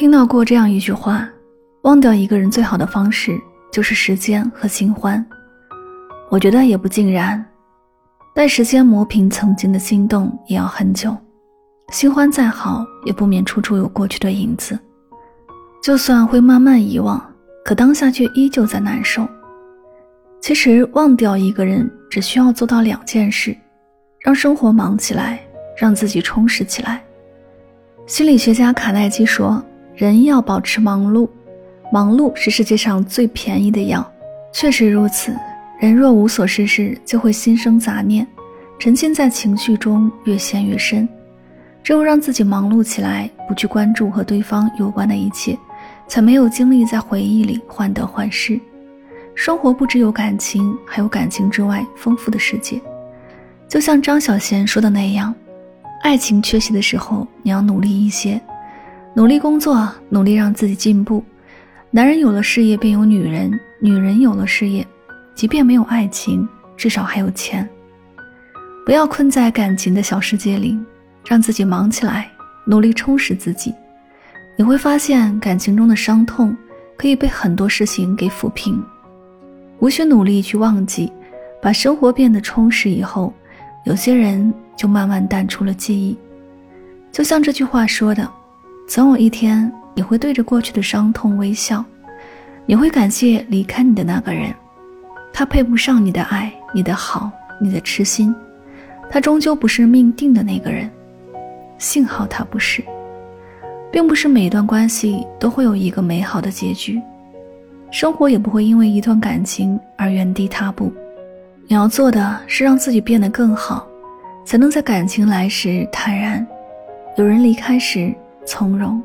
听到过这样一句话：忘掉一个人最好的方式就是时间和新欢。我觉得也不尽然，待时间磨平曾经的心动也要很久。新欢再好，也不免处处有过去的影子。就算会慢慢遗忘，可当下却依旧在难受。其实忘掉一个人，只需要做到两件事：让生活忙起来，让自己充实起来。心理学家卡耐基说：“人要保持忙碌，忙碌是世界上最便宜的药。”确实如此。人若无所事事，就会心生杂念，沉浸在情绪中，越陷越深。只有让自己忙碌起来，不去关注和对方有关的一切，才没有精力在回忆里患得患失。生活不只有感情，还有感情之外丰富的世界。就像张小娴说的那样，爱情缺席的时候，你要努力一些，努力工作，努力让自己进步。男人有了事业，便有女人；女人有了事业。即便没有爱情，至少还有钱。不要困在感情的小世界里，让自己忙起来，努力充实自己。你会发现，感情中的伤痛可以被很多事情给抚平。无需努力去忘记，把生活变得充实以后，有些人就慢慢淡出了记忆。就像这句话说的：“总有一天，你会对着过去的伤痛微笑，你会感谢离开你的那个人。”他配不上你的爱，你的好，你的痴心，他终究不是命定的那个人。幸好他不是，并不是每一段关系都会有一个美好的结局，生活也不会因为一段感情而原地踏步。你要做的是让自己变得更好，才能在感情来时坦然，有人离开时从容。